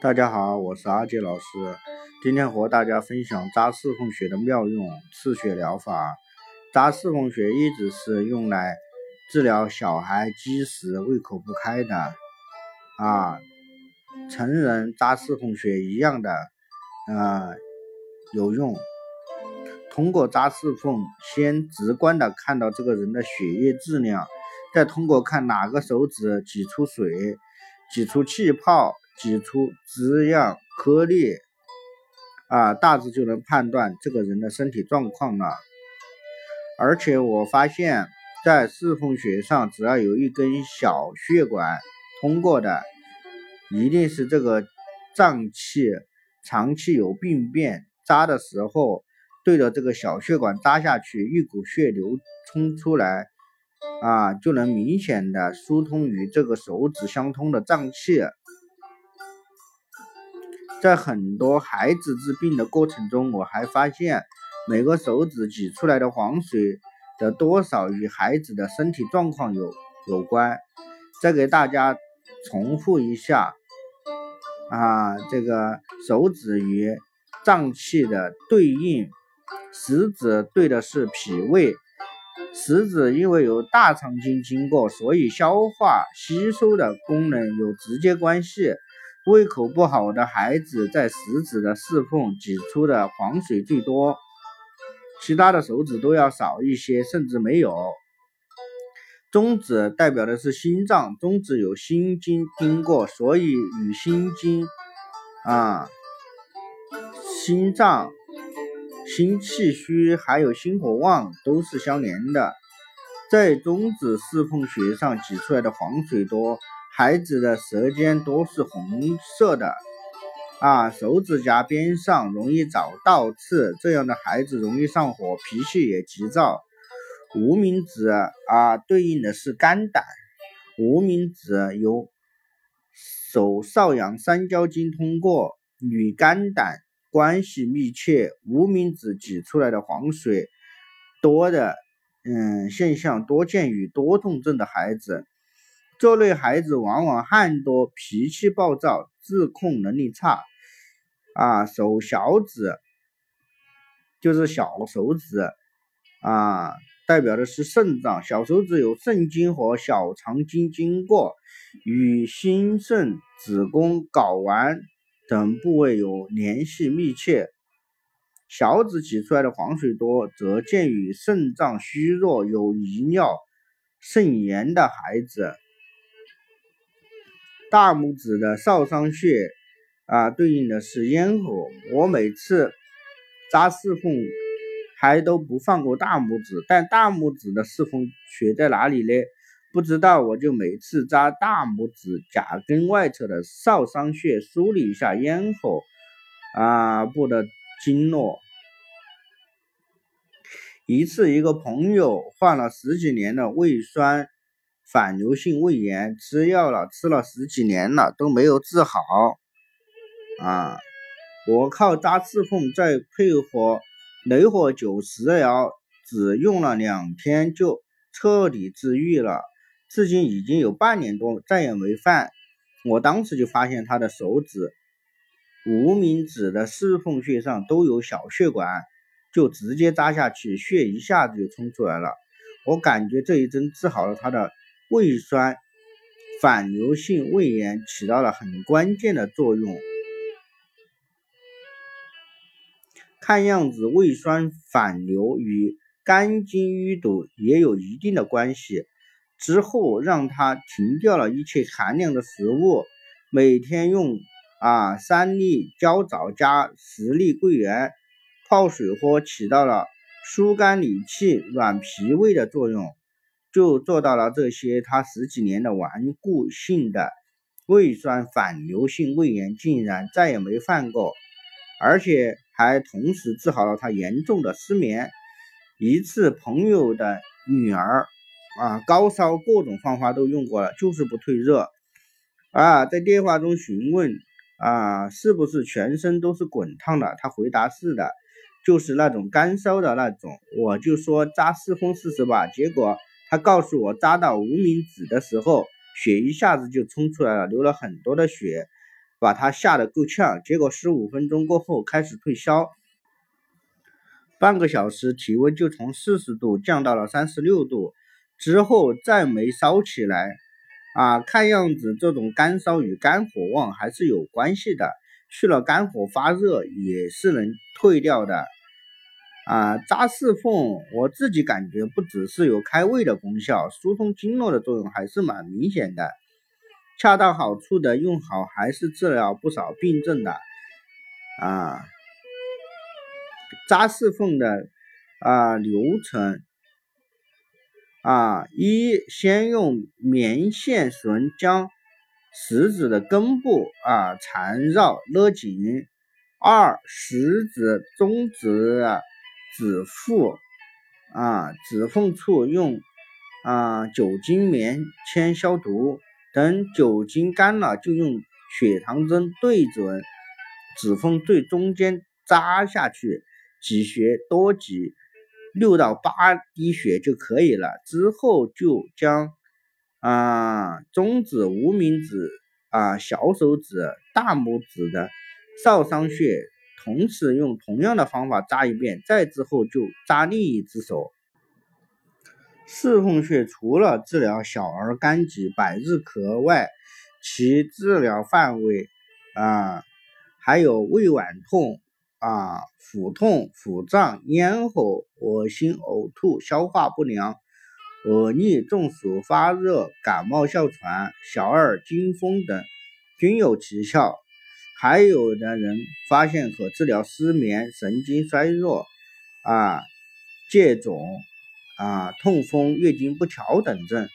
大家好，我是阿杰老师，今天和大家分享扎四缝穴的妙用——刺血疗法。扎四缝穴一直是用来治疗小孩积食、胃口不开的，啊，成人扎四缝穴一样的，啊，有用。通过扎四缝，先直观的看到这个人的血液质量，再通过看哪个手指挤出水、挤出气泡。挤出汁样颗粒，啊，大致就能判断这个人的身体状况了。而且我发现，在四缝穴上，只要有一根小血管通过的，一定是这个脏器长期有病变。扎的时候，对着这个小血管扎下去，一股血流冲出来，啊，就能明显的疏通与这个手指相通的脏器。在很多孩子治病的过程中，我还发现每个手指挤出来的黄水的多少与孩子的身体状况有有关。再给大家重复一下啊，这个手指与脏器的对应，食指对的是脾胃，食指因为有大肠经经过，所以消化吸收的功能有直接关系。胃口不好的孩子，在食指的侍缝挤出的黄水最多，其他的手指都要少一些，甚至没有。中指代表的是心脏，中指有心经经过，所以与心经啊、心脏、心气虚还有心火旺都是相连的。在中指侍缝穴上挤出来的黄水多。孩子的舌尖多是红色的，啊，手指甲边上容易长倒刺，这样的孩子容易上火，脾气也急躁。无名指啊，对应的是肝胆。无名指由手少阳三焦经通过，与肝胆关系密切。无名指挤出来的黄水多的，嗯，现象多见于多动症的孩子。这类孩子往往汗多、脾气暴躁、自控能力差。啊，手小指就是小手指啊，代表的是肾脏。小手指有肾经和小肠经经过，与心肾、子宫、睾丸等部位有联系密切。小指挤出来的黄水多，则见于肾脏虚弱、有遗尿、肾炎的孩子。大拇指的少商穴啊，对应的是咽喉。我每次扎四缝还都不放过大拇指，但大拇指的四缝穴在哪里呢？不知道，我就每次扎大拇指甲根外侧的少商穴，梳理一下咽喉啊部的经络。一次，一个朋友患了十几年的胃酸。反流性胃炎吃药了，吃了十几年了都没有治好啊！我靠扎刺缝再配合雷火九食疗，只用了两天就彻底治愈了。至今已经有半年多，再也没犯。我当时就发现他的手指、无名指的侍缝穴上都有小血管，就直接扎下去，血一下子就冲出来了。我感觉这一针治好了他的。胃酸反流性胃炎起到了很关键的作用。看样子，胃酸反流与肝经淤堵也有一定的关系。之后让他停掉了一切寒凉的食物，每天用啊三粒焦枣加十粒桂圆泡水喝，起到了疏肝理气、软脾胃的作用。就做到了这些，他十几年的顽固性的胃酸反流性胃炎竟然再也没犯过，而且还同时治好了他严重的失眠。一次朋友的女儿啊，高烧各种方法都用过了，就是不退热啊，在电话中询问啊，是不是全身都是滚烫的？他回答是的，就是那种干烧的那种。我就说扎四风试试吧，结果。他告诉我，扎到无名指的时候，血一下子就冲出来了，流了很多的血，把他吓得够呛。结果十五分钟过后开始退烧，半个小时体温就从四十度降到了三十六度，之后再没烧起来。啊，看样子这种干烧与肝火旺还是有关系的。去了肝火发热也是能退掉的。啊，扎四缝，我自己感觉不只是有开胃的功效，疏通经络的作用还是蛮明显的。恰到好处的用好，还是治疗不少病症的。啊，扎四缝的啊流程啊，一先用棉线绳将食指的根部啊缠绕勒紧，二食指、中指。指腹啊，指缝处用啊酒精棉签消毒，等酒精干了，就用血糖针对准指缝最中间扎下去，挤血多挤六到八滴血就可以了。之后就将啊中指、无名指啊小手指、大拇指的少商穴。同时用同样的方法扎一遍，再之后就扎另一只手。四缝穴除了治疗小儿肝疾、百日咳外，其治疗范围啊还有胃脘痛啊、腹痛、腹胀、咽喉恶心、呕吐、消化不良、恶逆、中暑、发热、感冒、哮喘、小儿惊风等，均有奇效。还有的人发现可治疗失眠、神经衰弱、啊疥肿、啊痛风、月经不调等症。